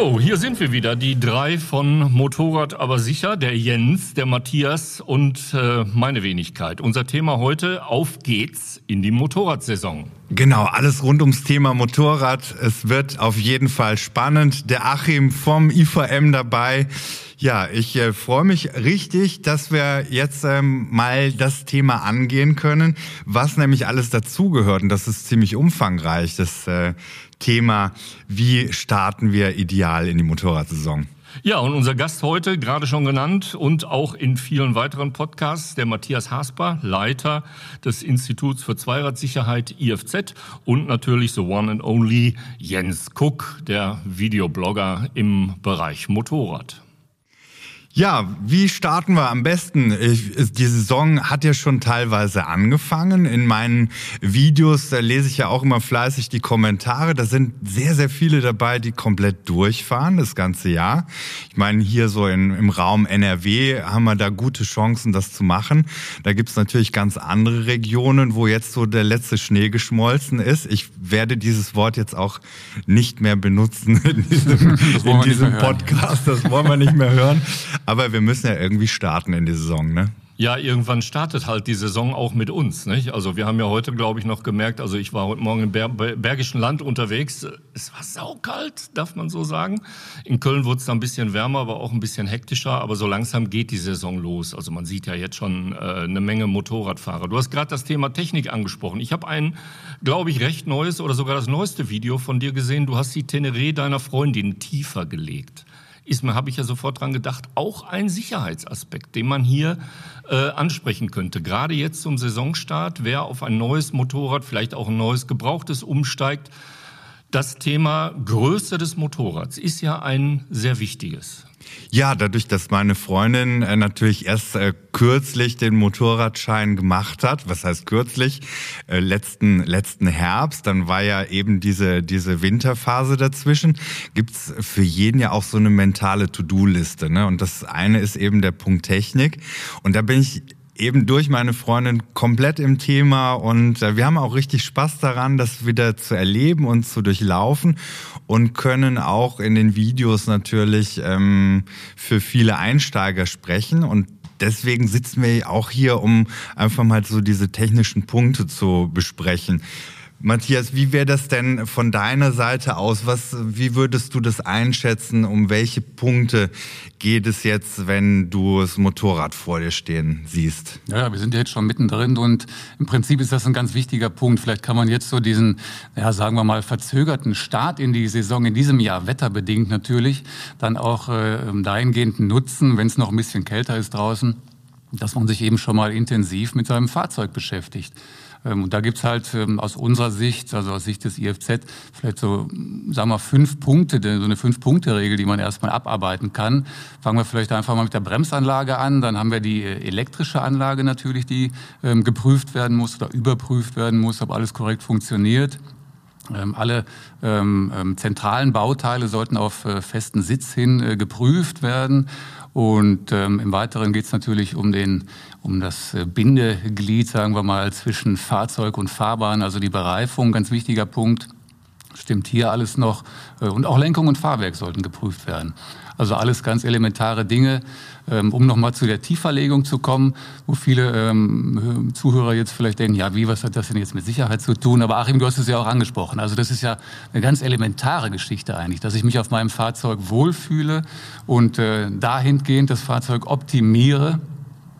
Jo, hier sind wir wieder, die drei von Motorrad aber sicher, der Jens, der Matthias und äh, meine Wenigkeit. Unser Thema heute, auf geht's in die Motorradsaison. Genau, alles rund ums Thema Motorrad. Es wird auf jeden Fall spannend. Der Achim vom IVM dabei. Ja, ich äh, freue mich richtig, dass wir jetzt ähm, mal das Thema angehen können, was nämlich alles dazugehört. Und das ist ziemlich umfangreich, das äh, Thema, wie starten wir ideal in die Motorradsaison. Ja, und unser Gast heute, gerade schon genannt und auch in vielen weiteren Podcasts, der Matthias Hasper, Leiter des Instituts für Zweiradsicherheit IFZ und natürlich the one and only Jens Cook, der Videoblogger im Bereich Motorrad. Ja, wie starten wir am besten? Die Saison hat ja schon teilweise angefangen. In meinen Videos da lese ich ja auch immer fleißig die Kommentare. Da sind sehr, sehr viele dabei, die komplett durchfahren das ganze Jahr. Ich meine, hier so in, im Raum NRW haben wir da gute Chancen, das zu machen. Da gibt's natürlich ganz andere Regionen, wo jetzt so der letzte Schnee geschmolzen ist. Ich werde dieses Wort jetzt auch nicht mehr benutzen in diesem, in diesem Podcast. Das wollen wir nicht mehr hören. Aber wir müssen ja irgendwie starten in die Saison, ne? Ja, irgendwann startet halt die Saison auch mit uns. Nicht? Also wir haben ja heute, glaube ich, noch gemerkt, also ich war heute Morgen im Ber Bergischen Land unterwegs. Es war saukalt, darf man so sagen. In Köln wurde es da ein bisschen wärmer, aber auch ein bisschen hektischer. Aber so langsam geht die Saison los. Also man sieht ja jetzt schon äh, eine Menge Motorradfahrer. Du hast gerade das Thema Technik angesprochen. Ich habe ein, glaube ich, recht neues oder sogar das neueste Video von dir gesehen. Du hast die Teneré deiner Freundin tiefer gelegt ist mir, habe ich ja sofort dran gedacht, auch ein Sicherheitsaspekt, den man hier äh, ansprechen könnte. Gerade jetzt zum Saisonstart, wer auf ein neues Motorrad, vielleicht auch ein neues gebrauchtes umsteigt, das Thema Größe des Motorrads ist ja ein sehr wichtiges. Ja, dadurch, dass meine Freundin äh, natürlich erst äh, kürzlich den Motorradschein gemacht hat, was heißt kürzlich, äh, letzten letzten Herbst, dann war ja eben diese diese Winterphase dazwischen. Gibt's für jeden ja auch so eine mentale To-Do-Liste, ne? Und das eine ist eben der Punkt Technik. Und da bin ich eben durch meine Freundin komplett im Thema und wir haben auch richtig Spaß daran, das wieder zu erleben und zu durchlaufen und können auch in den Videos natürlich ähm, für viele Einsteiger sprechen und deswegen sitzen wir auch hier, um einfach mal so diese technischen Punkte zu besprechen. Matthias, wie wäre das denn von deiner Seite aus? Was, wie würdest du das einschätzen? Um welche Punkte geht es jetzt, wenn du das Motorrad vor dir stehen siehst? Ja, wir sind jetzt schon mittendrin und im Prinzip ist das ein ganz wichtiger Punkt. Vielleicht kann man jetzt so diesen, ja, sagen wir mal, verzögerten Start in die Saison in diesem Jahr, wetterbedingt natürlich, dann auch äh, dahingehend nutzen, wenn es noch ein bisschen kälter ist draußen, dass man sich eben schon mal intensiv mit seinem Fahrzeug beschäftigt. Ähm, und da gibt's halt ähm, aus unserer Sicht, also aus Sicht des IFZ, vielleicht so, sagen wir, fünf Punkte, so eine Fünf-Punkte-Regel, die man erstmal abarbeiten kann. Fangen wir vielleicht einfach mal mit der Bremsanlage an. Dann haben wir die äh, elektrische Anlage natürlich, die ähm, geprüft werden muss oder überprüft werden muss, ob alles korrekt funktioniert. Ähm, alle ähm, ähm, zentralen Bauteile sollten auf äh, festen Sitz hin äh, geprüft werden. Und ähm, im Weiteren geht es natürlich um, den, um das äh, Bindeglied, sagen wir mal, zwischen Fahrzeug und Fahrbahn, also die Bereifung, ganz wichtiger Punkt. Stimmt hier alles noch? Äh, und auch Lenkung und Fahrwerk sollten geprüft werden. Also alles ganz elementare Dinge, ähm, um nochmal zu der Tieferlegung zu kommen, wo viele ähm, Zuhörer jetzt vielleicht denken, ja, wie, was hat das denn jetzt mit Sicherheit zu tun? Aber Achim, du hast es ja auch angesprochen. Also das ist ja eine ganz elementare Geschichte eigentlich, dass ich mich auf meinem Fahrzeug wohlfühle und äh, dahingehend das Fahrzeug optimiere,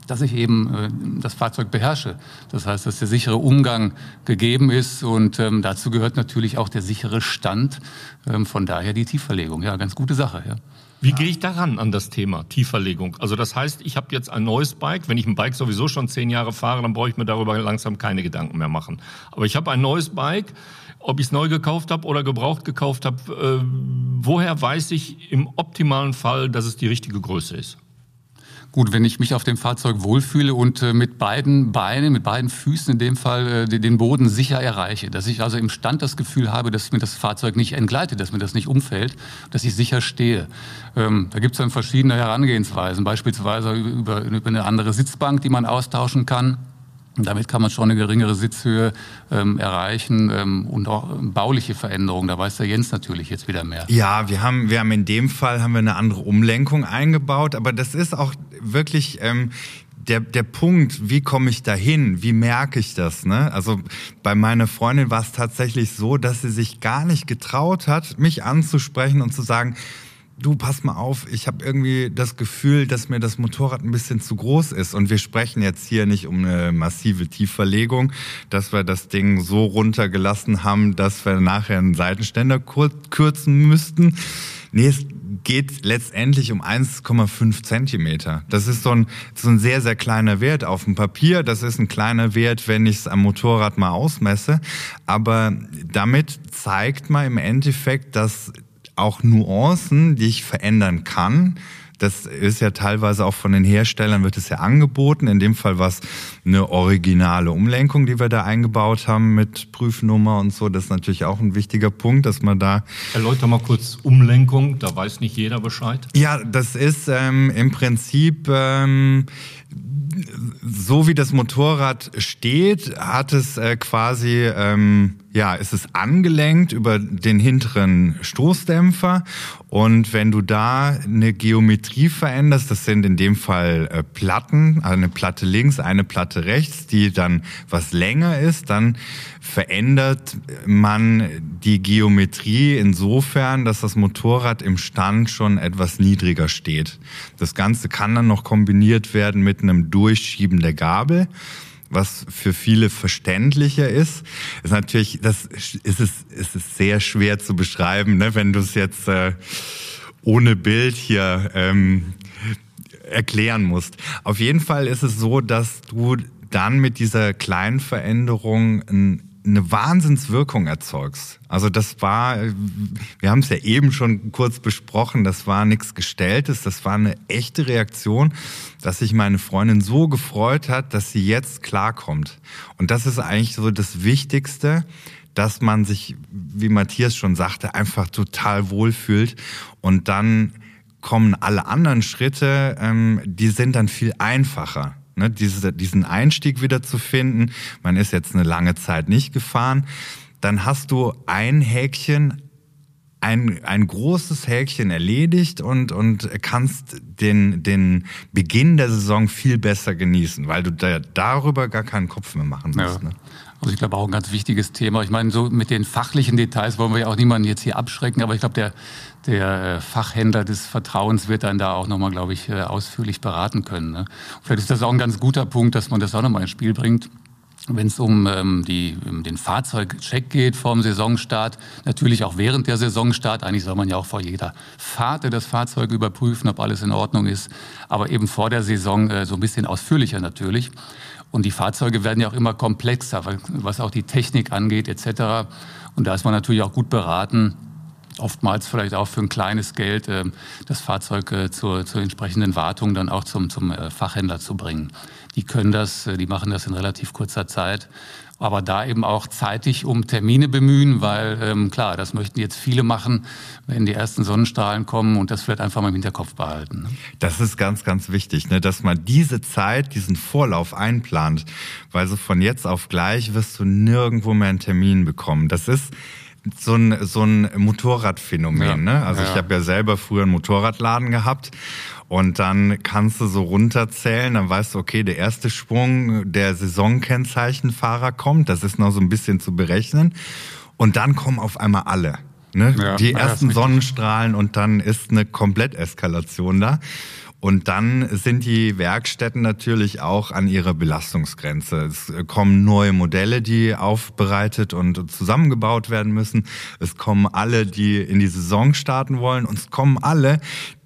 dass ich eben äh, das Fahrzeug beherrsche. Das heißt, dass der sichere Umgang gegeben ist und ähm, dazu gehört natürlich auch der sichere Stand. Ähm, von daher die Tieferlegung. Ja, ganz gute Sache. Ja. Wie gehe ich daran an das Thema Tieferlegung? Also das heißt, ich habe jetzt ein neues Bike. Wenn ich ein Bike sowieso schon zehn Jahre fahre, dann brauche ich mir darüber langsam keine Gedanken mehr machen. Aber ich habe ein neues Bike, ob ich es neu gekauft habe oder gebraucht gekauft habe. Äh, woher weiß ich im optimalen Fall, dass es die richtige Größe ist? Gut, wenn ich mich auf dem Fahrzeug wohlfühle und äh, mit beiden Beinen, mit beiden Füßen in dem Fall äh, den Boden sicher erreiche, dass ich also im Stand das Gefühl habe, dass mir das Fahrzeug nicht entgleitet, dass mir das nicht umfällt, dass ich sicher stehe. Ähm, da gibt es dann verschiedene Herangehensweisen, beispielsweise über, über eine andere Sitzbank, die man austauschen kann damit kann man schon eine geringere Sitzhöhe ähm, erreichen ähm, und auch bauliche Veränderungen. Da weiß der Jens natürlich jetzt wieder mehr. Ja, wir haben, wir haben in dem Fall haben wir eine andere Umlenkung eingebaut, aber das ist auch wirklich ähm, der, der Punkt, wie komme ich dahin? Wie merke ich das? Ne? Also bei meiner Freundin war es tatsächlich so, dass sie sich gar nicht getraut hat, mich anzusprechen und zu sagen, du pass mal auf, ich habe irgendwie das Gefühl, dass mir das Motorrad ein bisschen zu groß ist. Und wir sprechen jetzt hier nicht um eine massive Tiefverlegung, dass wir das Ding so runtergelassen haben, dass wir nachher einen Seitenständer kürzen müssten. Nee, geht letztendlich um 1,5 Zentimeter. Das ist so ein, so ein sehr, sehr kleiner Wert auf dem Papier. Das ist ein kleiner Wert, wenn ich es am Motorrad mal ausmesse. Aber damit zeigt man im Endeffekt, dass auch Nuancen, die ich verändern kann. Das ist ja teilweise auch von den Herstellern wird es ja angeboten. In dem Fall war es eine originale Umlenkung, die wir da eingebaut haben mit Prüfnummer und so. Das ist natürlich auch ein wichtiger Punkt, dass man da. Erläuter mal kurz Umlenkung, da weiß nicht jeder Bescheid. Ja, das ist ähm, im Prinzip ähm, so wie das Motorrad steht, hat es äh, quasi, ähm, ja, ist es angelenkt über den hinteren Stoßdämpfer. Und wenn du da eine Geometrie veränderst, das sind in dem Fall äh, Platten, eine Platte links, eine Platte rechts, die dann was länger ist, dann verändert man die Geometrie insofern, dass das Motorrad im Stand schon etwas niedriger steht. Das Ganze kann dann noch kombiniert werden mit einem Durchschieben der Gabel was für viele verständlicher ist, ist natürlich, das ist es, ist es sehr schwer zu beschreiben, ne? wenn du es jetzt äh, ohne Bild hier ähm, erklären musst. Auf jeden Fall ist es so, dass du dann mit dieser kleinen Veränderung ein eine Wahnsinnswirkung erzeugst. Also das war, wir haben es ja eben schon kurz besprochen, das war nichts Gestelltes, das war eine echte Reaktion, dass sich meine Freundin so gefreut hat, dass sie jetzt klarkommt. Und das ist eigentlich so das Wichtigste, dass man sich, wie Matthias schon sagte, einfach total wohlfühlt und dann kommen alle anderen Schritte, ähm, die sind dann viel einfacher ne, diese, diesen Einstieg wieder zu finden. Man ist jetzt eine lange Zeit nicht gefahren. Dann hast du ein Häkchen, ein, ein großes Häkchen erledigt und, und kannst den, den Beginn der Saison viel besser genießen, weil du da, darüber gar keinen Kopf mehr machen musst. Ja. Ne? Also ich glaube auch ein ganz wichtiges Thema. Ich meine, so mit den fachlichen Details wollen wir ja auch niemanden jetzt hier abschrecken, aber ich glaube, der, der äh, Fachhändler des Vertrauens wird dann da auch nochmal, glaube ich, äh, ausführlich beraten können. Ne? Vielleicht ist das auch ein ganz guter Punkt, dass man das auch nochmal ins Spiel bringt. Wenn es um, ähm, die, den Fahrzeugcheck geht vor Saisonstart, natürlich auch während der Saisonstart, eigentlich soll man ja auch vor jeder Fahrt das Fahrzeug überprüfen, ob alles in Ordnung ist, aber eben vor der Saison äh, so ein bisschen ausführlicher natürlich. Und die Fahrzeuge werden ja auch immer komplexer, was auch die Technik angeht etc. Und da ist man natürlich auch gut beraten, oftmals vielleicht auch für ein kleines Geld äh, das Fahrzeug äh, zur, zur entsprechenden Wartung dann auch zum, zum äh, Fachhändler zu bringen. Die können das, die machen das in relativ kurzer Zeit aber da eben auch zeitig um Termine bemühen, weil ähm, klar, das möchten jetzt viele machen, wenn die ersten Sonnenstrahlen kommen und das vielleicht einfach mal im Hinterkopf behalten. Ne? Das ist ganz, ganz wichtig, ne, dass man diese Zeit, diesen Vorlauf einplant, weil so von jetzt auf gleich wirst du nirgendwo mehr einen Termin bekommen. Das ist so ein, so ein Motorradphänomen. Ja, ne? Also ja. ich habe ja selber früher einen Motorradladen gehabt und dann kannst du so runterzählen, dann weißt du, okay, der erste Sprung der Saisonkennzeichenfahrer kommt, das ist noch so ein bisschen zu berechnen. Und dann kommen auf einmal alle. Ne? Ja, die ersten Sonnenstrahlen und dann ist eine Kompletteskalation da. Und dann sind die Werkstätten natürlich auch an ihrer Belastungsgrenze. Es kommen neue Modelle, die aufbereitet und zusammengebaut werden müssen. Es kommen alle, die in die Saison starten wollen. Und es kommen alle,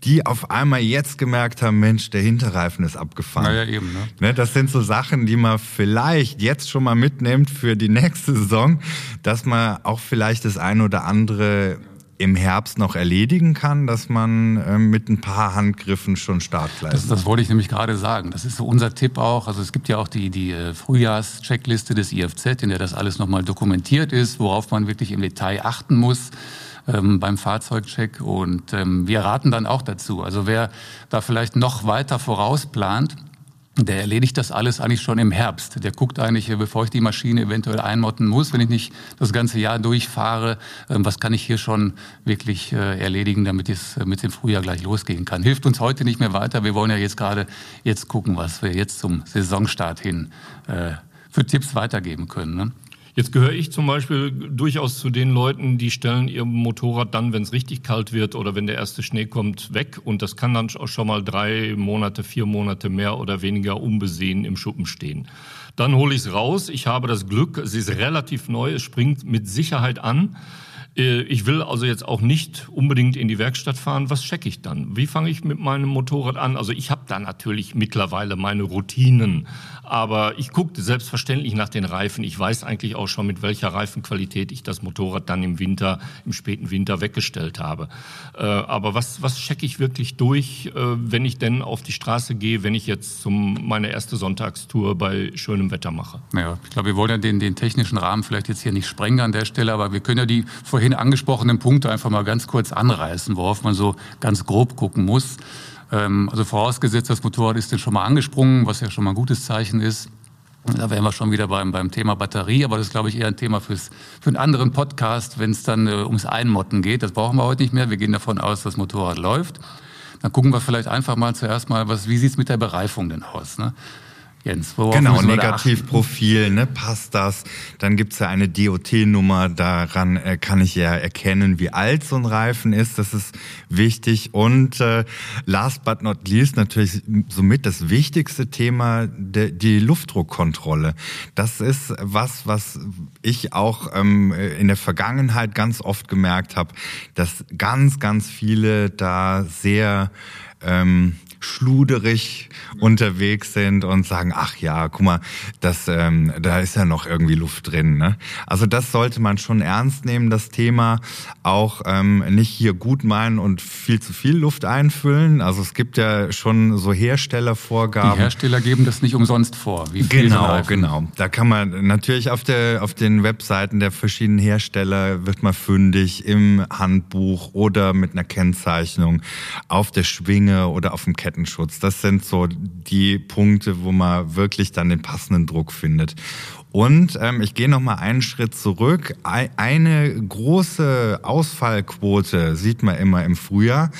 die auf einmal jetzt gemerkt haben, Mensch, der Hinterreifen ist abgefahren. Naja, eben, ne? ne? Das sind so Sachen, die man vielleicht jetzt schon mal mitnimmt für die nächste Saison, dass man auch vielleicht das ein oder andere im Herbst noch erledigen kann, dass man äh, mit ein paar Handgriffen schon startklar ist. Das, das wollte ich nämlich gerade sagen. Das ist so unser Tipp auch. Also es gibt ja auch die, die äh, Frühjahrscheckliste des IFZ, in der das alles nochmal dokumentiert ist, worauf man wirklich im Detail achten muss ähm, beim Fahrzeugcheck. Und ähm, wir raten dann auch dazu. Also wer da vielleicht noch weiter vorausplant, der erledigt das alles eigentlich schon im Herbst. Der guckt eigentlich, bevor ich die Maschine eventuell einmotten muss, wenn ich nicht das ganze Jahr durchfahre, ähm, was kann ich hier schon wirklich äh, erledigen, damit es mit dem Frühjahr gleich losgehen kann. Hilft uns heute nicht mehr weiter. Wir wollen ja jetzt gerade jetzt gucken, was wir jetzt zum Saisonstart hin äh, für Tipps weitergeben können. Ne? Jetzt gehöre ich zum Beispiel durchaus zu den Leuten, die stellen ihr Motorrad dann, wenn es richtig kalt wird oder wenn der erste Schnee kommt, weg. Und das kann dann auch schon mal drei Monate, vier Monate mehr oder weniger unbesehen im Schuppen stehen. Dann hole ich es raus. Ich habe das Glück, es ist relativ neu, es springt mit Sicherheit an. Äh, ich will also jetzt auch nicht unbedingt in die Werkstatt fahren. Was checke ich dann? Wie fange ich mit meinem Motorrad an? Also ich habe da natürlich mittlerweile meine Routinen, aber ich gucke selbstverständlich nach den Reifen. Ich weiß eigentlich auch schon, mit welcher Reifenqualität ich das Motorrad dann im Winter, im späten Winter weggestellt habe. Äh, aber was, was checke ich wirklich durch, äh, wenn ich denn auf die Straße gehe, wenn ich jetzt zum, meine erste Sonntagstour bei schönem Wetter mache? Ja, ich glaube, wir wollen ja den, den technischen Rahmen vielleicht jetzt hier nicht sprengen an der Stelle, aber wir können ja die vorhin vorhin angesprochenen Punkte einfach mal ganz kurz anreißen, worauf man so ganz grob gucken muss. Ähm, also vorausgesetzt, das Motorrad ist denn schon mal angesprungen, was ja schon mal ein gutes Zeichen ist. Da wären wir schon wieder beim, beim Thema Batterie, aber das ist, glaube ich, eher ein Thema fürs, für einen anderen Podcast, wenn es dann äh, ums Einmotten geht. Das brauchen wir heute nicht mehr. Wir gehen davon aus, dass das Motorrad läuft. Dann gucken wir vielleicht einfach mal zuerst mal, was, wie sieht's mit der Bereifung denn aus? Ne? Jens, genau, Negativprofil, ne, passt das? Dann gibt's ja eine DOT-Nummer, daran äh, kann ich ja erkennen, wie alt so ein Reifen ist, das ist wichtig. Und äh, last but not least natürlich somit das wichtigste Thema, de, die Luftdruckkontrolle. Das ist was, was ich auch ähm, in der Vergangenheit ganz oft gemerkt habe, dass ganz, ganz viele da sehr ähm, schluderig unterwegs sind und sagen, ach ja, guck mal, das, ähm, da ist ja noch irgendwie Luft drin. Ne? Also das sollte man schon ernst nehmen, das Thema. Auch ähm, nicht hier gut meinen und viel zu viel Luft einfüllen. Also es gibt ja schon so Herstellervorgaben. Die Hersteller geben das nicht umsonst vor. Genau, genau. Da kann man natürlich auf der auf den Webseiten der verschiedenen Hersteller wird man fündig im Handbuch oder mit einer Kennzeichnung auf der Schwinge oder auf dem Kettenschutz Kettenschutz. Das sind so die Punkte, wo man wirklich dann den passenden Druck findet. Und ähm, ich gehe noch mal einen Schritt zurück. Eine große Ausfallquote sieht man immer im Frühjahr.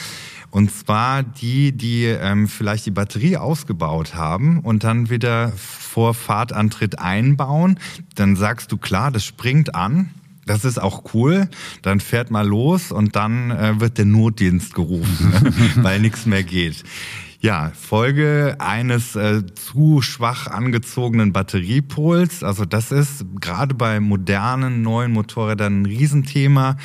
Und zwar die, die ähm, vielleicht die Batterie ausgebaut haben und dann wieder vor Fahrtantritt einbauen. Dann sagst du, klar, das springt an. Das ist auch cool. Dann fährt mal los und dann äh, wird der Notdienst gerufen, weil nichts mehr geht. Ja, Folge eines äh, zu schwach angezogenen Batteriepols. Also das ist gerade bei modernen neuen Motorrädern ein Riesenthema,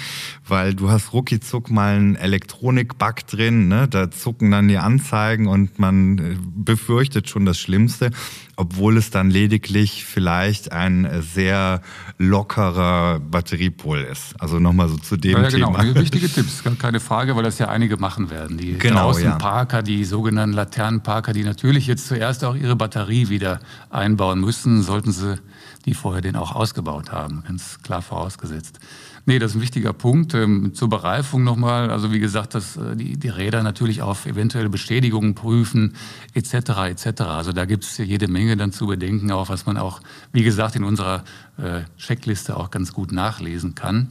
weil du hast ruckizuck mal einen Elektronik-Bug drin. Ne? Da zucken dann die Anzeigen und man äh, befürchtet schon das Schlimmste obwohl es dann lediglich vielleicht ein sehr lockerer Batteriepol ist. Also nochmal so zu dem ja, ja, genau. Thema. Wichtige Tipps, keine Frage, weil das ja einige machen werden. Die genau, Außenparker, ja. die sogenannten Laternenparker, die natürlich jetzt zuerst auch ihre Batterie wieder einbauen müssen, sollten sie die vorher den auch ausgebaut haben, ganz klar vorausgesetzt. Nee, das ist ein wichtiger Punkt. Ähm, zur Bereifung nochmal. Also wie gesagt, dass äh, die, die Räder natürlich auf eventuelle Bestätigungen prüfen, etc. etc. Also da gibt es jede Menge dann zu bedenken, auch was man auch, wie gesagt, in unserer äh, Checkliste auch ganz gut nachlesen kann.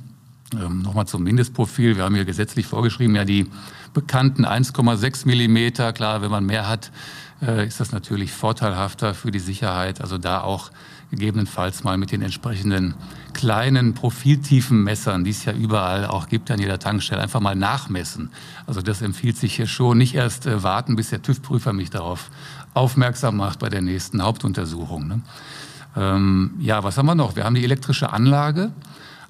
Ähm, Nochmal zum Mindestprofil. Wir haben hier gesetzlich vorgeschrieben, ja die bekannten 1,6 Millimeter. Klar, wenn man mehr hat, äh, ist das natürlich vorteilhafter für die Sicherheit. Also da auch gegebenenfalls mal mit den entsprechenden kleinen profiltiefen Messern, die es ja überall auch gibt an jeder Tankstelle, einfach mal nachmessen. Also das empfiehlt sich hier schon. Nicht erst äh, warten, bis der TÜV-Prüfer mich darauf aufmerksam macht bei der nächsten Hauptuntersuchung. Ne? Ähm, ja, was haben wir noch? Wir haben die elektrische Anlage.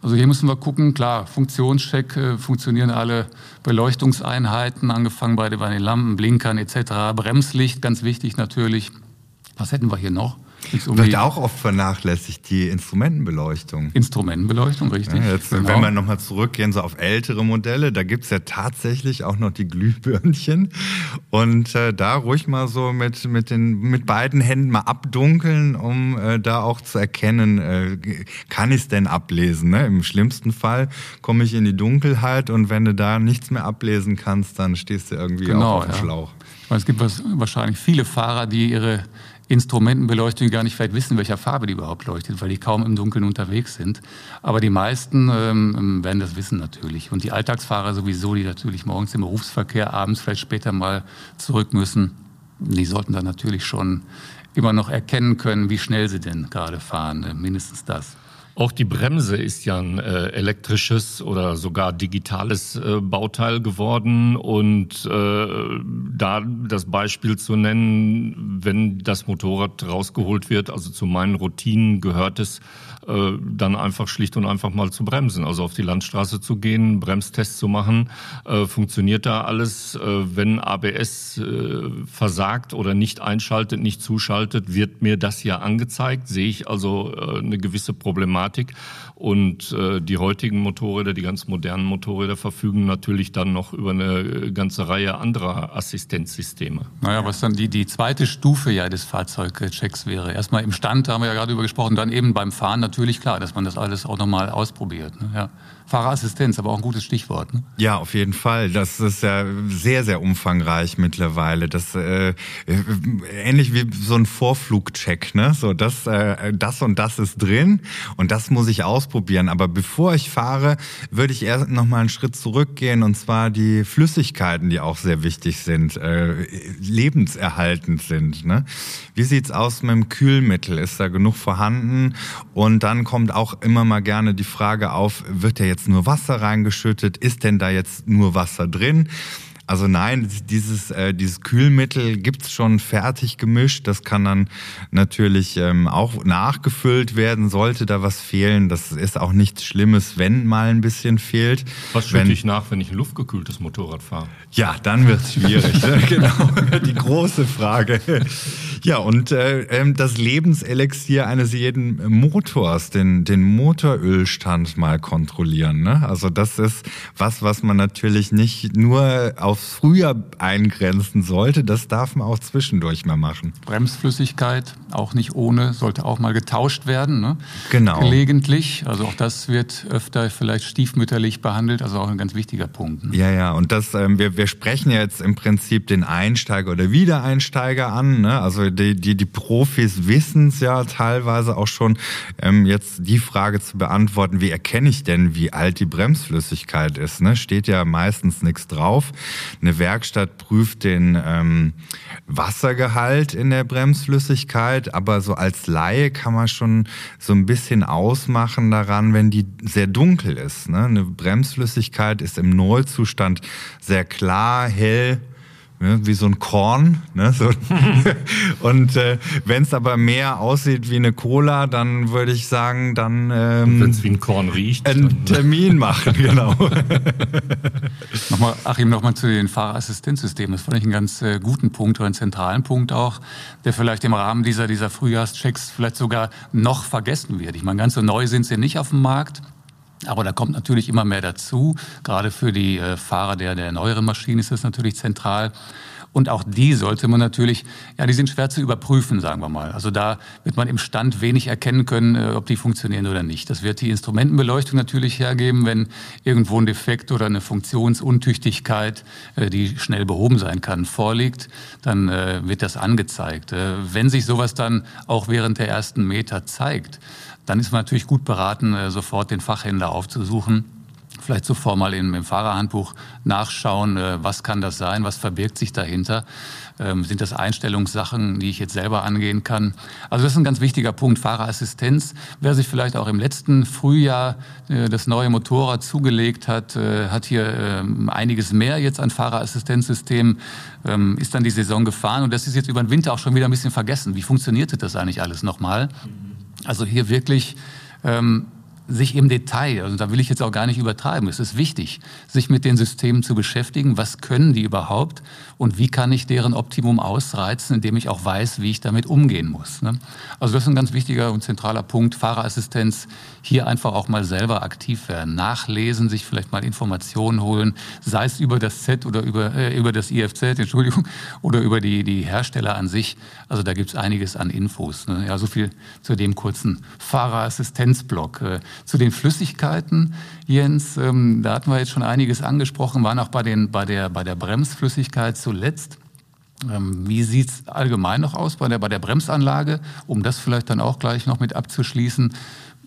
Also hier müssen wir gucken, klar, Funktionscheck, äh, funktionieren alle Beleuchtungseinheiten, angefangen bei den Lampen, Blinkern etc. Bremslicht, ganz wichtig natürlich. Was hätten wir hier noch? Wird auch oft vernachlässigt, die Instrumentenbeleuchtung. Instrumentenbeleuchtung, richtig. Ja, jetzt, genau. Wenn wir nochmal zurückgehen, so auf ältere Modelle, da gibt's ja tatsächlich auch noch die Glühbirnchen. Und äh, da ruhig mal so mit, mit, den, mit beiden Händen mal abdunkeln, um äh, da auch zu erkennen, äh, kann ich's denn ablesen. Ne? Im schlimmsten Fall komme ich in die Dunkelheit und wenn du da nichts mehr ablesen kannst, dann stehst du irgendwie genau, auch auf dem ja. Schlauch. Es gibt wahrscheinlich viele Fahrer, die ihre Instrumentenbeleuchtung gar nicht vielleicht wissen, welcher Farbe die überhaupt leuchtet, weil die kaum im Dunkeln unterwegs sind. Aber die meisten ähm, werden das wissen natürlich. Und die Alltagsfahrer sowieso, die natürlich morgens im Berufsverkehr, abends vielleicht später mal zurück müssen, die sollten dann natürlich schon immer noch erkennen können, wie schnell sie denn gerade fahren. Äh, mindestens das. Auch die Bremse ist ja ein äh, elektrisches oder sogar digitales äh, Bauteil geworden. Und äh, da das Beispiel zu nennen, wenn das Motorrad rausgeholt wird, also zu meinen Routinen gehört es, äh, dann einfach schlicht und einfach mal zu bremsen, also auf die Landstraße zu gehen, Bremstest zu machen. Äh, funktioniert da alles? Äh, wenn ABS äh, versagt oder nicht einschaltet, nicht zuschaltet, wird mir das ja angezeigt. Sehe ich also äh, eine gewisse Problematik. Und äh, die heutigen Motorräder, die ganz modernen Motorräder, verfügen natürlich dann noch über eine ganze Reihe anderer Assistenzsysteme. Naja, was dann die, die zweite Stufe ja des Fahrzeugchecks wäre. Erstmal im Stand, da haben wir ja gerade über gesprochen, dann eben beim Fahren natürlich natürlich klar, dass man das alles auch nochmal ausprobiert. Ne? Ja. Fahrerassistenz, aber auch ein gutes Stichwort. Ne? Ja, auf jeden Fall. Das ist ja sehr, sehr umfangreich mittlerweile. Das äh, ähnlich wie so ein Vorflugcheck. Ne? So, das, äh, das und das ist drin und das muss ich ausprobieren. Aber bevor ich fahre, würde ich erst noch mal einen Schritt zurückgehen und zwar die Flüssigkeiten, die auch sehr wichtig sind, äh, lebenserhaltend sind. Ne? Wie sieht's aus mit dem Kühlmittel? Ist da genug vorhanden? Und dann kommt auch immer mal gerne die Frage auf, wird der jetzt jetzt nur Wasser reingeschüttet? Ist denn da jetzt nur Wasser drin? Also nein, dieses, äh, dieses Kühlmittel gibt's schon fertig gemischt. Das kann dann natürlich ähm, auch nachgefüllt werden, sollte da was fehlen. Das ist auch nichts Schlimmes, wenn mal ein bisschen fehlt. Was schütte ich nach, wenn ich ein luftgekühltes Motorrad fahre? Ja, dann wird's schwierig. ne? genau, die große Frage. Ja, und äh, ähm, das Lebenselixier eines jeden Motors, den, den Motorölstand mal kontrollieren. Ne? Also das ist was, was man natürlich nicht nur auf aufs Frühjahr eingrenzen sollte, das darf man auch zwischendurch mal machen. Bremsflüssigkeit, auch nicht ohne, sollte auch mal getauscht werden. Ne? Genau. Gelegentlich. Also auch das wird öfter vielleicht stiefmütterlich behandelt, also auch ein ganz wichtiger Punkt. Ne? Ja, ja. Und das, ähm, wir, wir sprechen jetzt im Prinzip den Einsteiger oder Wiedereinsteiger an. Ne? Also die, die, die Profis wissen es ja teilweise auch schon, ähm, jetzt die Frage zu beantworten, wie erkenne ich denn, wie alt die Bremsflüssigkeit ist? Ne? Steht ja meistens nichts drauf. Eine Werkstatt prüft den ähm, Wassergehalt in der Bremsflüssigkeit, aber so als Laie kann man schon so ein bisschen ausmachen daran, wenn die sehr dunkel ist. Ne? Eine Bremsflüssigkeit ist im Nullzustand sehr klar, hell, ne, wie so ein Korn. Ne, so. und äh, wenn es aber mehr aussieht wie eine Cola, dann würde ich sagen, dann ähm, wenn es wie ein Korn riecht, einen Termin machen, genau. nochmal, Achim, nochmal zu den Fahrerassistenzsystemen. Das fand ich einen ganz äh, guten Punkt oder einen zentralen Punkt auch, der vielleicht im Rahmen dieser dieser Frühjahrschecks vielleicht sogar noch vergessen wird. Ich meine, ganz so neu sind sie nicht auf dem Markt. Aber da kommt natürlich immer mehr dazu. Gerade für die äh, Fahrer der, der neueren Maschinen ist das natürlich zentral. Und auch die sollte man natürlich, ja, die sind schwer zu überprüfen, sagen wir mal. Also da wird man im Stand wenig erkennen können, äh, ob die funktionieren oder nicht. Das wird die Instrumentenbeleuchtung natürlich hergeben, wenn irgendwo ein Defekt oder eine Funktionsuntüchtigkeit, äh, die schnell behoben sein kann, vorliegt, dann äh, wird das angezeigt. Wenn sich sowas dann auch während der ersten Meter zeigt, dann ist man natürlich gut beraten, sofort den Fachhändler aufzusuchen. Vielleicht zuvor mal im, im Fahrerhandbuch nachschauen, äh, was kann das sein, was verbirgt sich dahinter. Ähm, sind das Einstellungssachen, die ich jetzt selber angehen kann? Also das ist ein ganz wichtiger Punkt, Fahrerassistenz. Wer sich vielleicht auch im letzten Frühjahr äh, das neue Motorrad zugelegt hat, äh, hat hier äh, einiges mehr jetzt an Fahrerassistenzsystemen, ähm, ist dann die Saison gefahren und das ist jetzt über den Winter auch schon wieder ein bisschen vergessen. Wie funktionierte das eigentlich alles nochmal? Also hier wirklich ähm, sich im Detail, also da will ich jetzt auch gar nicht übertreiben, es ist wichtig, sich mit den Systemen zu beschäftigen. Was können die überhaupt und wie kann ich deren Optimum ausreizen, indem ich auch weiß, wie ich damit umgehen muss. Ne? Also das ist ein ganz wichtiger und zentraler Punkt. Fahrerassistenz, hier einfach auch mal selber aktiv werden, nachlesen, sich vielleicht mal Informationen holen, sei es über das Z oder über, äh, über das IFZ, Entschuldigung, oder über die, die Hersteller an sich. Also da gibt es einiges an Infos. Ne? Ja, so viel zu dem kurzen Fahrerassistenzblock. Zu den Flüssigkeiten, Jens, ähm, da hatten wir jetzt schon einiges angesprochen, waren auch bei, den, bei, der, bei der Bremsflüssigkeit zuletzt. Ähm, wie sieht es allgemein noch aus bei der, bei der Bremsanlage, um das vielleicht dann auch gleich noch mit abzuschließen?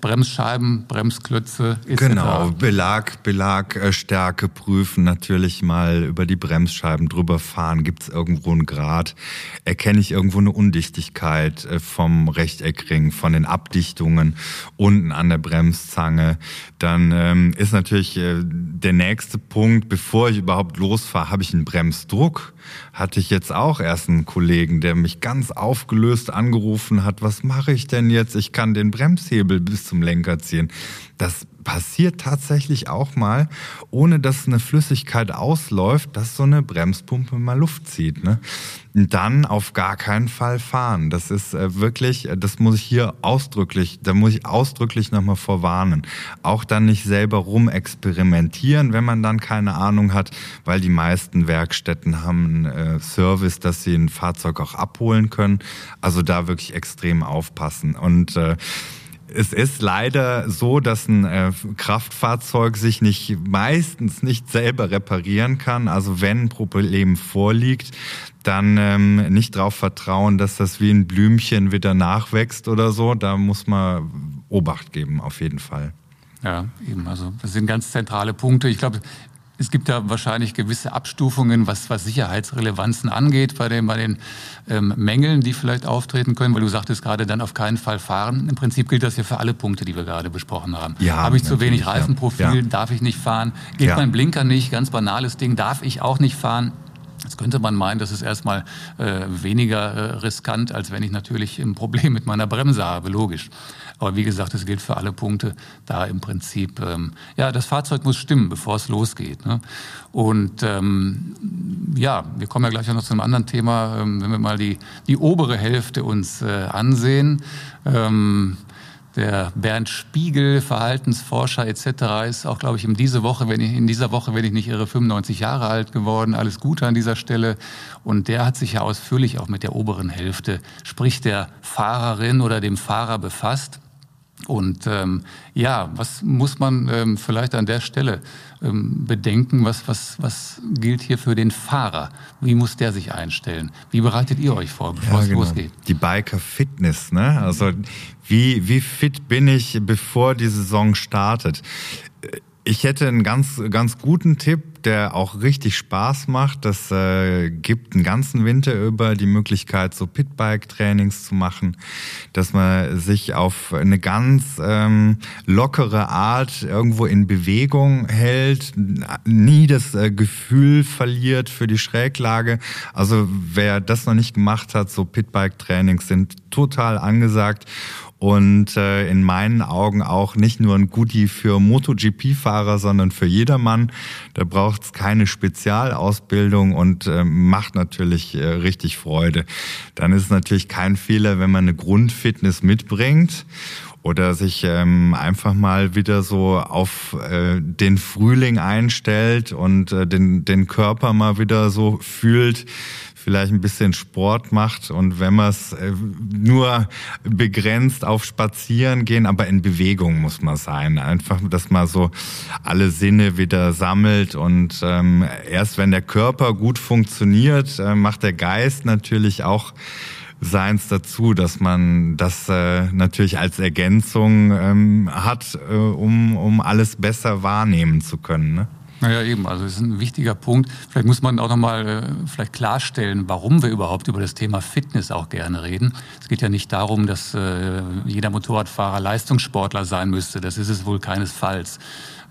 Bremsscheiben, Bremsklötze etc. Genau, Belag, Belagstärke prüfen, natürlich mal über die Bremsscheiben drüber fahren. Gibt es irgendwo einen Grad? Erkenne ich irgendwo eine Undichtigkeit äh, vom Rechteckring, von den Abdichtungen unten an der Bremszange? Dann ähm, ist natürlich äh, der nächste Punkt, bevor ich überhaupt losfahre, habe ich einen Bremsdruck? Hatte ich jetzt auch erst einen Kollegen, der mich ganz aufgelöst angerufen hat, was mache ich denn jetzt? Ich kann den Bremshebel bis zum Lenker ziehen. Das passiert tatsächlich auch mal, ohne dass eine Flüssigkeit ausläuft, dass so eine Bremspumpe mal Luft zieht. Ne? Und dann auf gar keinen Fall fahren. Das ist äh, wirklich, äh, das muss ich hier ausdrücklich, da muss ich ausdrücklich nochmal vorwarnen. Auch dann nicht selber rumexperimentieren, wenn man dann keine Ahnung hat, weil die meisten Werkstätten haben einen äh, Service, dass sie ein Fahrzeug auch abholen können. Also da wirklich extrem aufpassen. Und äh, es ist leider so, dass ein äh, Kraftfahrzeug sich nicht meistens nicht selber reparieren kann. Also wenn ein Problem vorliegt, dann ähm, nicht darauf vertrauen, dass das wie ein Blümchen wieder nachwächst oder so. Da muss man Obacht geben, auf jeden Fall. Ja, eben. Also das sind ganz zentrale Punkte. Ich glaube, es gibt da wahrscheinlich gewisse Abstufungen, was, was Sicherheitsrelevanzen angeht, bei den, bei den ähm, Mängeln, die vielleicht auftreten können, weil du sagtest gerade dann auf keinen Fall fahren. Im Prinzip gilt das ja für alle Punkte, die wir gerade besprochen haben. Ja, Habe ich zu wenig Reifenprofil, ja. darf ich nicht fahren. Geht ja. mein Blinker nicht, ganz banales Ding, darf ich auch nicht fahren. Jetzt könnte man meinen, das ist erstmal äh, weniger äh, riskant, als wenn ich natürlich ein Problem mit meiner Bremse habe, logisch. Aber wie gesagt, es gilt für alle Punkte, da im Prinzip, ähm, ja, das Fahrzeug muss stimmen, bevor es losgeht. Ne? Und ähm, ja, wir kommen ja gleich auch noch zu einem anderen Thema, ähm, wenn wir mal die, die obere Hälfte uns äh, ansehen. Ähm, der Bernd Spiegel, Verhaltensforscher etc. ist auch, glaube ich, in, diese Woche, wenn ich, in dieser Woche, wenn ich nicht irre, 95 Jahre alt geworden. Alles Gute an dieser Stelle. Und der hat sich ja ausführlich auch mit der oberen Hälfte, sprich der Fahrerin oder dem Fahrer befasst. Und ähm, ja, was muss man ähm, vielleicht an der Stelle ähm, bedenken? Was, was, was gilt hier für den Fahrer? Wie muss der sich einstellen? Wie bereitet ihr euch vor, bevor ja, es genau. losgeht? Die Biker Fitness, ne? Also wie, wie fit bin ich, bevor die Saison startet? Ich hätte einen ganz, ganz guten Tipp, der auch richtig Spaß macht. Das äh, gibt einen ganzen Winter über die Möglichkeit, so Pitbike-Trainings zu machen, dass man sich auf eine ganz ähm, lockere Art irgendwo in Bewegung hält, nie das äh, Gefühl verliert für die Schräglage. Also wer das noch nicht gemacht hat, so Pitbike-Trainings sind total angesagt und äh, in meinen Augen auch nicht nur ein Goodie für MotoGP-Fahrer, sondern für jedermann. Da braucht es keine Spezialausbildung und äh, macht natürlich äh, richtig Freude. Dann ist natürlich kein Fehler, wenn man eine Grundfitness mitbringt oder sich ähm, einfach mal wieder so auf äh, den Frühling einstellt und äh, den, den Körper mal wieder so fühlt, vielleicht ein bisschen Sport macht und wenn man es äh, nur begrenzt auf Spazieren gehen, aber in Bewegung muss man sein. Einfach, dass man so alle Sinne wieder sammelt und ähm, erst wenn der Körper gut funktioniert, äh, macht der Geist natürlich auch seins dazu, dass man das äh, natürlich als Ergänzung ähm, hat, äh, um, um alles besser wahrnehmen zu können. Ne? Naja, eben, also das ist ein wichtiger Punkt. Vielleicht muss man auch nochmal äh, vielleicht klarstellen, warum wir überhaupt über das Thema Fitness auch gerne reden. Es geht ja nicht darum, dass äh, jeder Motorradfahrer Leistungssportler sein müsste. Das ist es wohl keinesfalls.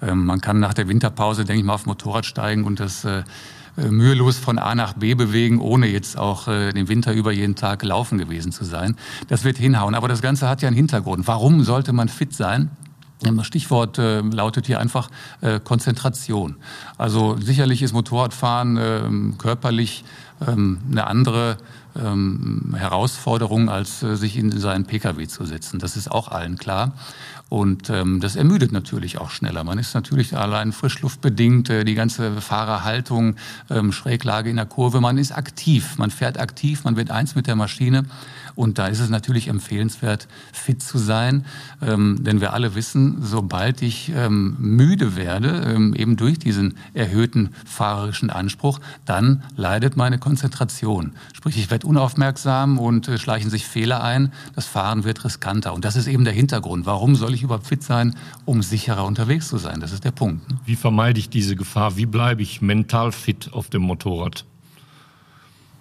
Ähm, man kann nach der Winterpause, denke ich mal, auf Motorrad steigen und das äh, äh, mühelos von A nach B bewegen, ohne jetzt auch äh, den Winter über jeden Tag laufen gewesen zu sein. Das wird hinhauen. Aber das Ganze hat ja einen Hintergrund. Warum sollte man fit sein? Das Stichwort äh, lautet hier einfach äh, Konzentration. Also sicherlich ist Motorradfahren äh, körperlich ähm, eine andere ähm, Herausforderung, als äh, sich in seinen Pkw zu setzen. Das ist auch allen klar. Und ähm, das ermüdet natürlich auch schneller. Man ist natürlich allein frischluftbedingt, äh, die ganze Fahrerhaltung, ähm, Schräglage in der Kurve. Man ist aktiv, man fährt aktiv, man wird eins mit der Maschine. Und da ist es natürlich empfehlenswert, fit zu sein. Ähm, denn wir alle wissen, sobald ich ähm, müde werde, ähm, eben durch diesen erhöhten fahrerischen Anspruch, dann leidet meine Konzentration. Sprich, ich werde unaufmerksam und äh, schleichen sich Fehler ein. Das Fahren wird riskanter. Und das ist eben der Hintergrund. Warum soll ich überhaupt fit sein, um sicherer unterwegs zu sein? Das ist der Punkt. Ne? Wie vermeide ich diese Gefahr? Wie bleibe ich mental fit auf dem Motorrad?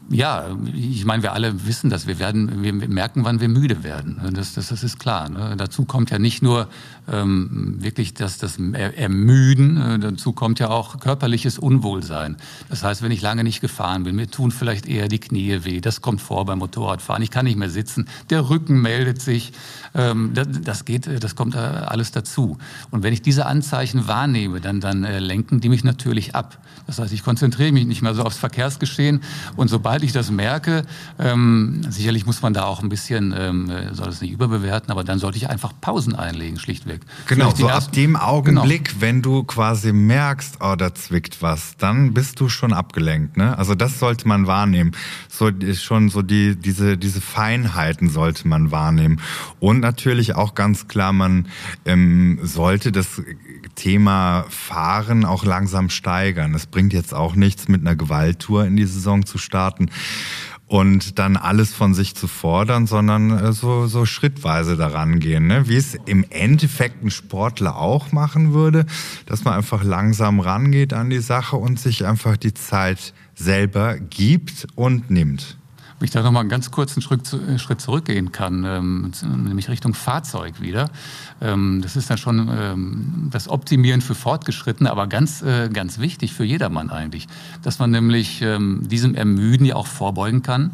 Ja, ich meine, wir alle wissen das. Wir werden, wir merken, wann wir müde werden. Das, das, das ist klar. Ne? Dazu kommt ja nicht nur ähm, wirklich das, das Ermüden, äh, dazu kommt ja auch körperliches Unwohlsein. Das heißt, wenn ich lange nicht gefahren bin, mir tun vielleicht eher die Knie weh. Das kommt vor beim Motorradfahren. Ich kann nicht mehr sitzen. Der Rücken meldet sich. Ähm, das, das geht, das kommt äh, alles dazu. Und wenn ich diese Anzeichen wahrnehme, dann, dann äh, lenken die mich natürlich ab. Das heißt, ich konzentriere mich nicht mehr so aufs Verkehrsgeschehen und sobald sobald ich das merke, ähm, sicherlich muss man da auch ein bisschen, ähm, soll es nicht überbewerten, aber dann sollte ich einfach Pausen einlegen, schlichtweg. Genau, so ab dem Augenblick, genau. wenn du quasi merkst, oh, da zwickt was, dann bist du schon abgelenkt. Ne? Also das sollte man wahrnehmen. So ist schon so die diese diese Feinheiten sollte man wahrnehmen und natürlich auch ganz klar, man ähm, sollte das Thema Fahren auch langsam steigern. Es bringt jetzt auch nichts, mit einer Gewalttour in die Saison zu starten und dann alles von sich zu fordern, sondern äh, so, so schrittweise daran gehen. Ne? Wie es im Endeffekt ein Sportler auch machen würde, dass man einfach langsam rangeht an die Sache und sich einfach die Zeit selber gibt und nimmt. Wenn ich da noch mal einen ganz kurzen Schritt, äh, Schritt zurückgehen kann, ähm, nämlich Richtung Fahrzeug wieder. Ähm, das ist dann schon ähm, das Optimieren für Fortgeschrittene, aber ganz, äh, ganz wichtig für jedermann eigentlich, dass man nämlich diesem Ermüden ja auch vorbeugen kann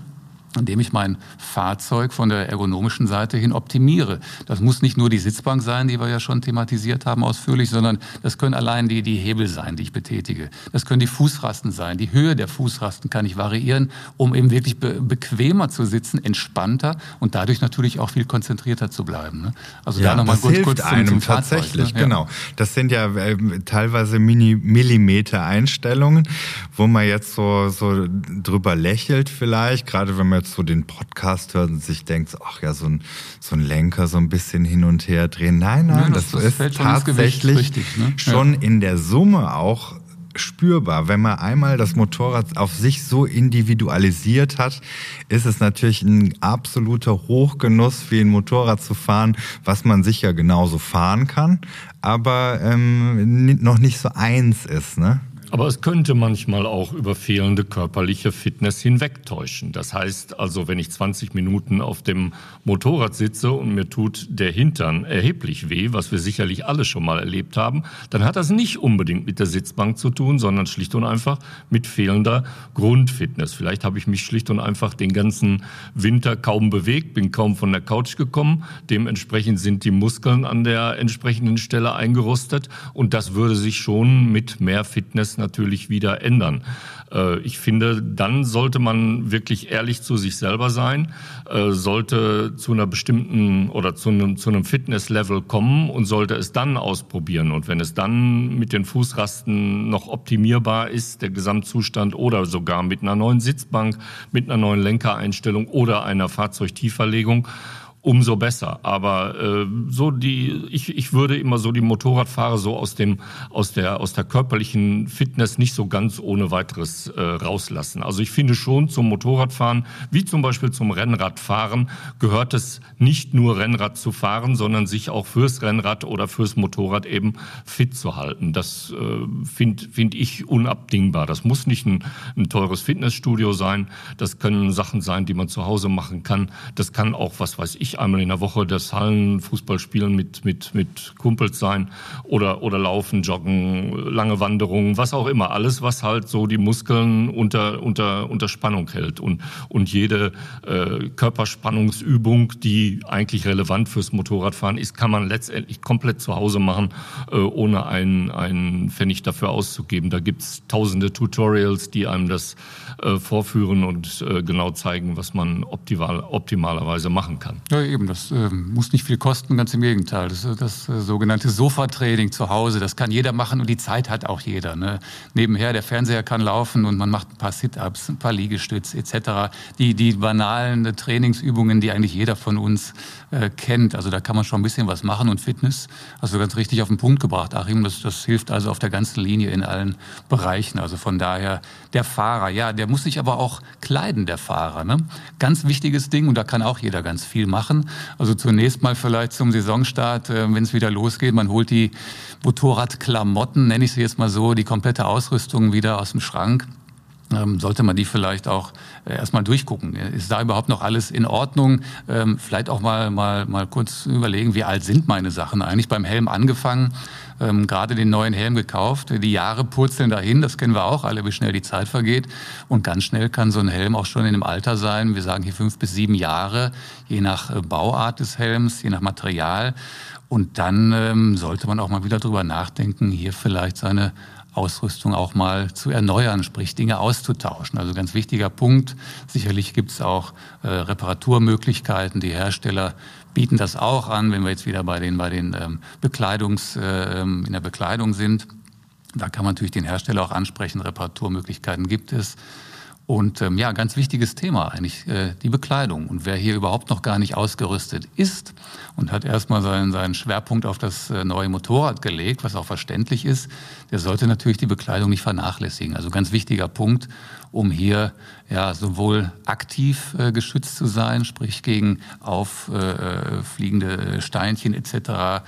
indem ich mein Fahrzeug von der ergonomischen Seite hin optimiere. Das muss nicht nur die Sitzbank sein, die wir ja schon thematisiert haben ausführlich, sondern das können allein die, die Hebel sein, die ich betätige. Das können die Fußrasten sein. Die Höhe der Fußrasten kann ich variieren, um eben wirklich be bequemer zu sitzen, entspannter und dadurch natürlich auch viel konzentrierter zu bleiben. Ne? Also ja, da nochmal kurz, hilft kurz zum, einem zum tatsächlich, ne? genau. Das sind ja äh, teilweise Mini Millimeter Einstellungen, wo man jetzt so, so drüber lächelt vielleicht, gerade wenn man jetzt so den Podcast hört und sich denkt, ach ja, so ein, so ein Lenker so ein bisschen hin und her drehen. Nein, nein, ja, das, das, ist tatsächlich richtig, ne? schon ja. in der Summe auch spürbar. Wenn man einmal das Motorrad auf sich so individualisiert hat, ist es natürlich ein absoluter Hochgenuss, wie ein Motorrad zu fahren, was man sicher genauso fahren kann, aber ähm, noch nicht so eins ist. Ne? Aber es könnte manchmal auch über fehlende körperliche Fitness hinwegtäuschen. Das heißt also, wenn ich 20 Minuten auf dem Motorrad sitze und mir tut der Hintern erheblich weh, was wir sicherlich alle schon mal erlebt haben, dann hat das nicht unbedingt mit der Sitzbank zu tun, sondern schlicht und einfach mit fehlender Grundfitness. Vielleicht habe ich mich schlicht und einfach den ganzen Winter kaum bewegt, bin kaum von der Couch gekommen. Dementsprechend sind die Muskeln an der entsprechenden Stelle eingerostet und das würde sich schon mit mehr Fitness natürlich wieder ändern. Äh, ich finde, dann sollte man wirklich ehrlich zu sich selber sein, äh, sollte zu einer bestimmten oder zu einem, zu einem Fitnesslevel kommen und sollte es dann ausprobieren. Und wenn es dann mit den Fußrasten noch optimierbar ist, der Gesamtzustand oder sogar mit einer neuen Sitzbank, mit einer neuen Lenkereinstellung oder einer Fahrzeugtieferlegung, umso besser. Aber äh, so die, ich, ich würde immer so die Motorradfahrer so aus dem aus der aus der körperlichen Fitness nicht so ganz ohne weiteres äh, rauslassen. Also ich finde schon zum Motorradfahren wie zum Beispiel zum Rennradfahren gehört es nicht nur Rennrad zu fahren, sondern sich auch fürs Rennrad oder fürs Motorrad eben fit zu halten. Das äh, finde find ich unabdingbar. Das muss nicht ein, ein teures Fitnessstudio sein. Das können Sachen sein, die man zu Hause machen kann. Das kann auch was weiß ich einmal in der Woche das Hallenfußballspielen mit, mit, mit Kumpels sein oder, oder laufen, joggen, lange Wanderungen, was auch immer. Alles, was halt so die Muskeln unter, unter, unter Spannung hält. Und, und jede äh, Körperspannungsübung, die eigentlich relevant fürs Motorradfahren ist, kann man letztendlich komplett zu Hause machen, äh, ohne einen, einen Pfennig dafür auszugeben. Da gibt's tausende Tutorials, die einem das äh, vorführen und äh, genau zeigen, was man optimal, optimalerweise machen kann. Ja, eben, das äh, muss nicht viel kosten, ganz im Gegenteil. Das, das äh, sogenannte Sofa-Training zu Hause, das kann jeder machen und die Zeit hat auch jeder. Ne? Nebenher, der Fernseher kann laufen und man macht ein paar Sit-Ups, ein paar Liegestütze etc. Die, die banalen Trainingsübungen, die eigentlich jeder von uns kennt. Also da kann man schon ein bisschen was machen und Fitness, also ganz richtig auf den Punkt gebracht, Achim. Das, das hilft also auf der ganzen Linie in allen Bereichen. Also von daher der Fahrer, ja, der muss sich aber auch kleiden, der Fahrer. Ne? Ganz wichtiges Ding und da kann auch jeder ganz viel machen. Also zunächst mal vielleicht zum Saisonstart, äh, wenn es wieder losgeht, man holt die Motorradklamotten, nenne ich sie jetzt mal so, die komplette Ausrüstung wieder aus dem Schrank sollte man die vielleicht auch äh, erstmal durchgucken. Ist da überhaupt noch alles in Ordnung? Ähm, vielleicht auch mal, mal, mal kurz überlegen, wie alt sind meine Sachen eigentlich? Beim Helm angefangen, ähm, gerade den neuen Helm gekauft. Die Jahre purzeln dahin, das kennen wir auch alle, wie schnell die Zeit vergeht. Und ganz schnell kann so ein Helm auch schon in einem Alter sein. Wir sagen hier fünf bis sieben Jahre, je nach äh, Bauart des Helms, je nach Material. Und dann ähm, sollte man auch mal wieder drüber nachdenken, hier vielleicht seine Ausrüstung auch mal zu erneuern, sprich Dinge auszutauschen. Also ganz wichtiger Punkt. Sicherlich gibt es auch äh, Reparaturmöglichkeiten. Die Hersteller bieten das auch an, wenn wir jetzt wieder bei den, bei den ähm, Bekleidungs, äh, in der Bekleidung sind. Da kann man natürlich den Hersteller auch ansprechen. Reparaturmöglichkeiten gibt es. Und ähm, ja, ganz wichtiges Thema eigentlich, äh, die Bekleidung. Und wer hier überhaupt noch gar nicht ausgerüstet ist und hat erstmal seinen, seinen Schwerpunkt auf das äh, neue Motorrad gelegt, was auch verständlich ist, der sollte natürlich die Bekleidung nicht vernachlässigen. Also ganz wichtiger Punkt, um hier ja sowohl aktiv äh, geschützt zu sein, sprich gegen auffliegende äh, äh Steinchen etc.,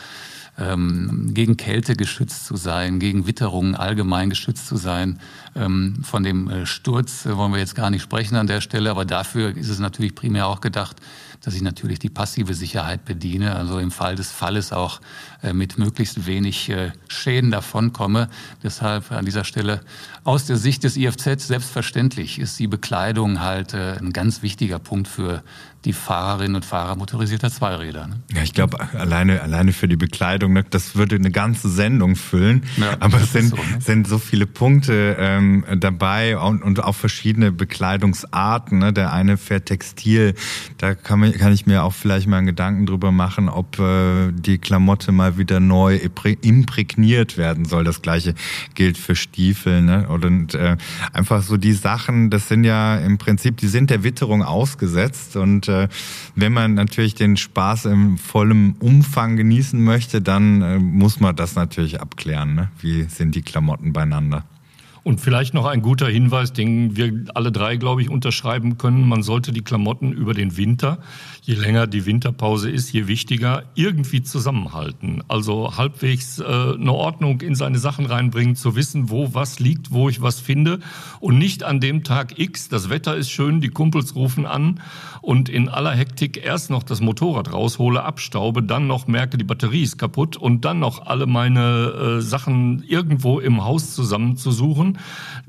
ähm, gegen Kälte geschützt zu sein, gegen Witterungen allgemein geschützt zu sein. Ähm, von dem äh, Sturz äh, wollen wir jetzt gar nicht sprechen an der Stelle, aber dafür ist es natürlich primär auch gedacht, dass ich natürlich die passive Sicherheit bediene, also im Fall des Falles auch äh, mit möglichst wenig äh, Schäden davonkomme. Deshalb an dieser Stelle aus der Sicht des IFZ selbstverständlich ist die Bekleidung halt äh, ein ganz wichtiger Punkt für die Fahrerinnen und Fahrer motorisierter Zweiräder. Ne? Ja, ich glaube, alleine, alleine für die Bekleidung, ne, das würde eine ganze Sendung füllen. Ja, Aber es sind so, ne? sind so viele Punkte ähm, dabei und, und auch verschiedene Bekleidungsarten. Ne? Der eine fährt Textil, da kann, man, kann ich mir auch vielleicht mal einen Gedanken drüber machen, ob äh, die Klamotte mal wieder neu imprägniert werden soll. Das gleiche gilt für Stiefel. Ne? Und äh, einfach so die Sachen, das sind ja im Prinzip, die sind der Witterung ausgesetzt und äh, wenn man natürlich den Spaß im vollen Umfang genießen möchte, dann äh, muss man das natürlich abklären. Ne? Wie sind die Klamotten beieinander? Und vielleicht noch ein guter Hinweis, den wir alle drei, glaube ich, unterschreiben können. Man sollte die Klamotten über den Winter, je länger die Winterpause ist, je wichtiger, irgendwie zusammenhalten. Also halbwegs äh, eine Ordnung in seine Sachen reinbringen, zu wissen, wo was liegt, wo ich was finde. Und nicht an dem Tag X, das Wetter ist schön, die Kumpels rufen an und in aller Hektik erst noch das Motorrad raushole, abstaube, dann noch merke, die Batterie ist kaputt und dann noch alle meine äh, Sachen irgendwo im Haus zusammenzusuchen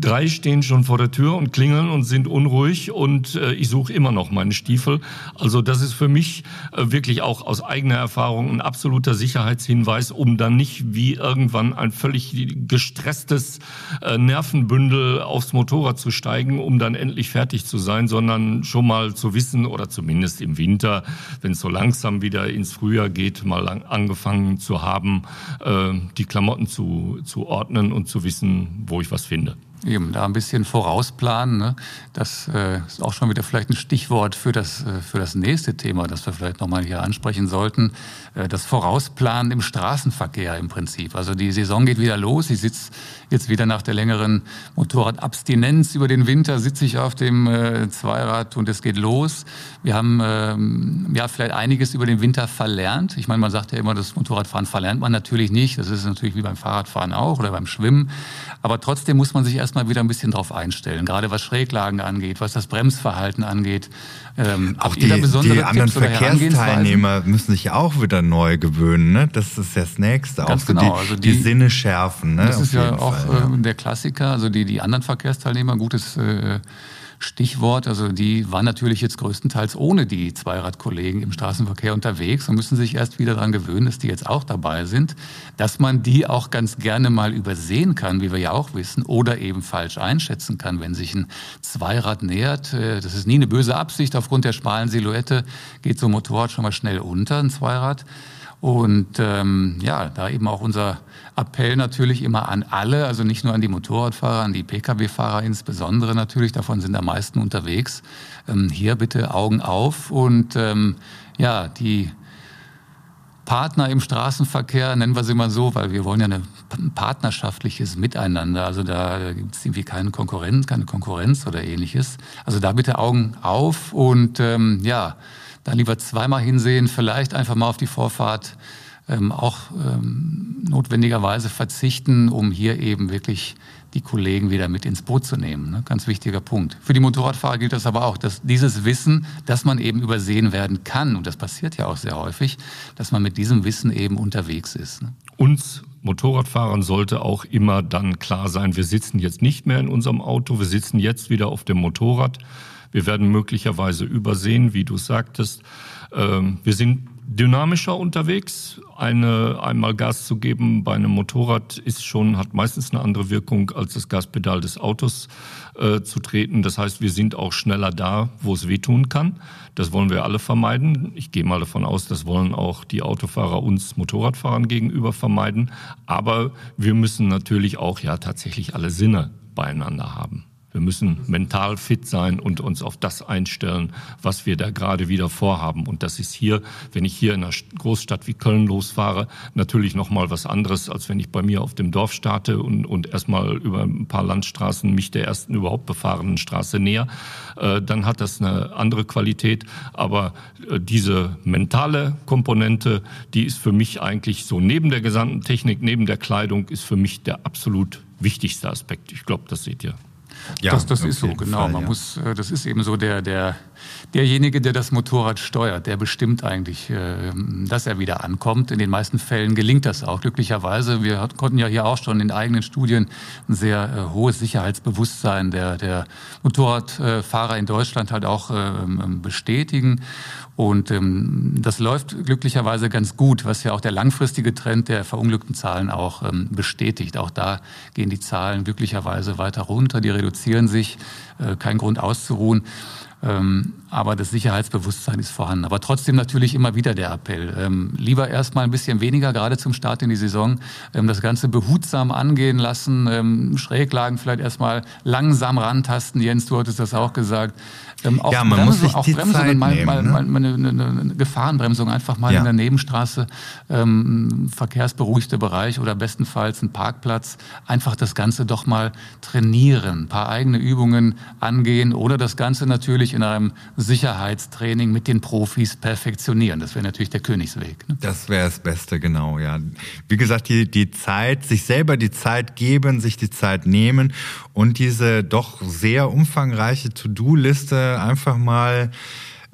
Drei stehen schon vor der Tür und klingeln und sind unruhig und äh, ich suche immer noch meine Stiefel. Also das ist für mich äh, wirklich auch aus eigener Erfahrung ein absoluter Sicherheitshinweis, um dann nicht wie irgendwann ein völlig gestresstes äh, Nervenbündel aufs Motorrad zu steigen, um dann endlich fertig zu sein, sondern schon mal zu wissen oder zumindest im Winter, wenn es so langsam wieder ins Frühjahr geht, mal angefangen zu haben, äh, die Klamotten zu, zu ordnen und zu wissen, wo ich was finde finde. Eben, da ein bisschen vorausplanen. Ne? Das äh, ist auch schon wieder vielleicht ein Stichwort für das, äh, für das nächste Thema, das wir vielleicht nochmal hier ansprechen sollten. Äh, das Vorausplanen im Straßenverkehr im Prinzip. Also die Saison geht wieder los. Ich sitze jetzt wieder nach der längeren Motorradabstinenz über den Winter, sitze ich auf dem äh, Zweirad und es geht los. Wir haben ähm, ja vielleicht einiges über den Winter verlernt. Ich meine, man sagt ja immer, das Motorradfahren verlernt man natürlich nicht. Das ist natürlich wie beim Fahrradfahren auch oder beim Schwimmen. Aber trotzdem muss man sich erst erstmal wieder ein bisschen drauf einstellen, gerade was Schräglagen angeht, was das Bremsverhalten angeht. Ähm, auch die, die anderen Verkehrsteilnehmer müssen sich auch wieder neu gewöhnen. Ne? Das ist das Nächste. Ganz auch genau. Die, also die, die, Sinne schärfen. Ne? Das ist ja auch Fall, ja. Äh, der Klassiker. Also die, die anderen Verkehrsteilnehmer, gutes äh, Stichwort. Also die waren natürlich jetzt größtenteils ohne die Zweiradkollegen im Straßenverkehr unterwegs und müssen sich erst wieder daran gewöhnen, dass die jetzt auch dabei sind, dass man die auch ganz gerne mal übersehen kann, wie wir ja auch wissen, oder eben falsch einschätzen kann, wenn sich ein Zweirad nähert. Äh, das ist nie eine böse Absicht. Aufgrund der schmalen Silhouette geht so ein Motorrad schon mal schnell unter, ein Zweirad. Und ähm, ja, da eben auch unser Appell natürlich immer an alle, also nicht nur an die Motorradfahrer, an die Pkw-Fahrer insbesondere natürlich, davon sind am meisten unterwegs. Ähm, hier bitte Augen auf und ähm, ja, die Partner im Straßenverkehr, nennen wir sie mal so, weil wir wollen ja ein partnerschaftliches Miteinander. Also da gibt es irgendwie keine Konkurrenz, keine Konkurrenz oder ähnliches. Also da bitte Augen auf und ähm, ja, da lieber zweimal hinsehen, vielleicht einfach mal auf die Vorfahrt ähm, auch ähm, notwendigerweise verzichten, um hier eben wirklich die Kollegen wieder mit ins Boot zu nehmen. Ne? Ganz wichtiger Punkt. Für die Motorradfahrer gilt das aber auch, dass dieses Wissen, dass man eben übersehen werden kann, und das passiert ja auch sehr häufig, dass man mit diesem Wissen eben unterwegs ist. Ne? Uns Motorradfahrern sollte auch immer dann klar sein, wir sitzen jetzt nicht mehr in unserem Auto, wir sitzen jetzt wieder auf dem Motorrad. Wir werden möglicherweise übersehen, wie du sagtest. Ähm, wir sind dynamischer unterwegs. Eine, einmal Gas zu geben bei einem Motorrad ist schon, hat meistens eine andere Wirkung, als das Gaspedal des Autos äh, zu treten. Das heißt, wir sind auch schneller da, wo es wehtun kann. Das wollen wir alle vermeiden. Ich gehe mal davon aus, das wollen auch die Autofahrer uns Motorradfahrern gegenüber vermeiden. Aber wir müssen natürlich auch ja tatsächlich alle Sinne beieinander haben. Wir müssen mental fit sein und uns auf das einstellen, was wir da gerade wieder vorhaben. Und das ist hier, wenn ich hier in einer Großstadt wie Köln losfahre, natürlich noch mal was anderes, als wenn ich bei mir auf dem Dorf starte und, und erstmal über ein paar Landstraßen mich der ersten überhaupt befahrenen Straße näher. Äh, dann hat das eine andere Qualität. Aber äh, diese mentale Komponente, die ist für mich eigentlich so neben der gesamten Technik, neben der Kleidung, ist für mich der absolut wichtigste Aspekt. Ich glaube, das seht ihr. Ja, das, das ist so, genau. Fall, Man ja. muss, äh, das ist eben so der, der, derjenige, der das Motorrad steuert, der bestimmt eigentlich, äh, dass er wieder ankommt. In den meisten Fällen gelingt das auch, glücklicherweise. Wir konnten ja hier auch schon in eigenen Studien ein sehr äh, hohes Sicherheitsbewusstsein der, der Motorradfahrer in Deutschland halt auch ähm, bestätigen. Und ähm, das läuft glücklicherweise ganz gut, was ja auch der langfristige Trend der verunglückten Zahlen auch ähm, bestätigt. Auch da gehen die Zahlen glücklicherweise weiter runter, die reduzieren sich, äh, kein Grund auszuruhen. Ähm, aber das Sicherheitsbewusstsein ist vorhanden. Aber trotzdem natürlich immer wieder der Appell. Ähm, lieber erstmal ein bisschen weniger, gerade zum Start in die Saison, ähm, das Ganze behutsam angehen lassen, ähm, Schräglagen vielleicht erstmal langsam rantasten. Jens, du hattest das auch gesagt. Ähm, auch ja, man Bremse, muss sich die Bremsungen, Zeit mal, nehmen, mal, ne? mal, mal eine, eine, Gefahrenbremsung einfach mal ja. in der Nebenstraße, ähm, verkehrsberuhigter Bereich oder bestenfalls ein Parkplatz. Einfach das Ganze doch mal trainieren, ein paar eigene Übungen angehen oder das Ganze natürlich in einem Sicherheitstraining mit den Profis perfektionieren. Das wäre natürlich der Königsweg. Ne? Das wäre das Beste, genau, ja. Wie gesagt, die, die Zeit, sich selber die Zeit geben, sich die Zeit nehmen und diese doch sehr umfangreiche To-Do-Liste einfach mal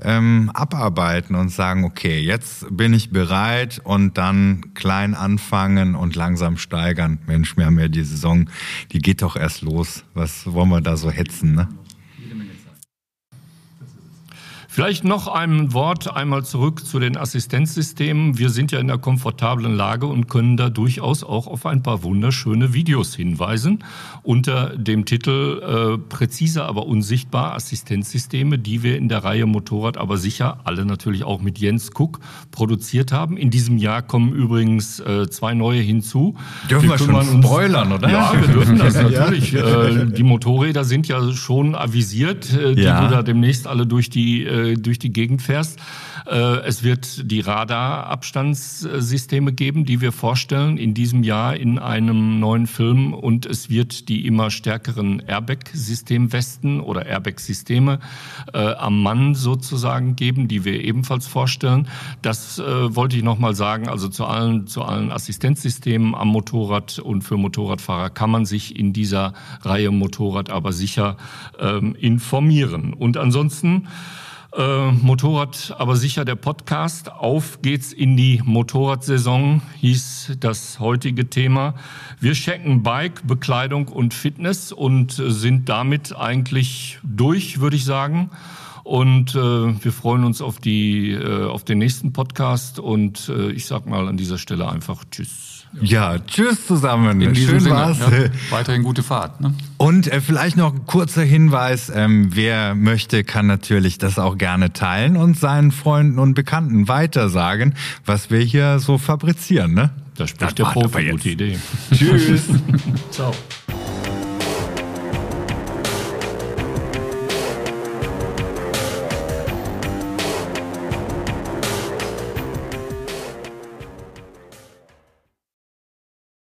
ähm, abarbeiten und sagen, okay, jetzt bin ich bereit und dann klein anfangen und langsam steigern. Mensch, wir haben ja die Saison, die geht doch erst los. Was wollen wir da so hetzen, ne? Vielleicht noch ein Wort einmal zurück zu den Assistenzsystemen. Wir sind ja in einer komfortablen Lage und können da durchaus auch auf ein paar wunderschöne Videos hinweisen unter dem Titel äh, Präzise, aber unsichtbar Assistenzsysteme, die wir in der Reihe Motorrad aber sicher alle natürlich auch mit Jens Cook produziert haben. In diesem Jahr kommen übrigens äh, zwei neue hinzu. Dürfen wir, wir schon spoilern, oder? Ja, wir dürfen das natürlich. ja. Äh, die Motorräder sind ja schon avisiert, äh, die ja. du da demnächst alle durch die äh, durch die Gegend fährst. Äh, es wird die Radarabstandssysteme geben, die wir vorstellen in diesem Jahr in einem neuen Film und es wird die immer stärkeren Airbag-Systemwesten oder Airbag-Systeme äh, am Mann sozusagen geben, die wir ebenfalls vorstellen. Das äh, wollte ich nochmal sagen. Also zu allen, zu allen Assistenzsystemen am Motorrad und für Motorradfahrer kann man sich in dieser Reihe Motorrad aber sicher ähm, informieren. Und ansonsten äh, Motorrad, aber sicher der Podcast. Auf geht's in die Motorradsaison, hieß das heutige Thema. Wir checken Bike, Bekleidung und Fitness und sind damit eigentlich durch, würde ich sagen. Und äh, wir freuen uns auf, die, äh, auf den nächsten Podcast. Und äh, ich sag mal an dieser Stelle einfach Tschüss. Ja, tschüss zusammen. In Schön Sinne, war's. Ja, weiterhin gute Fahrt. Ne? Und äh, vielleicht noch ein kurzer Hinweis, ähm, wer möchte, kann natürlich das auch gerne teilen und seinen Freunden und Bekannten weitersagen, was wir hier so fabrizieren. Ne? Da spricht der Profi. Gute Idee. Tschüss. Ciao.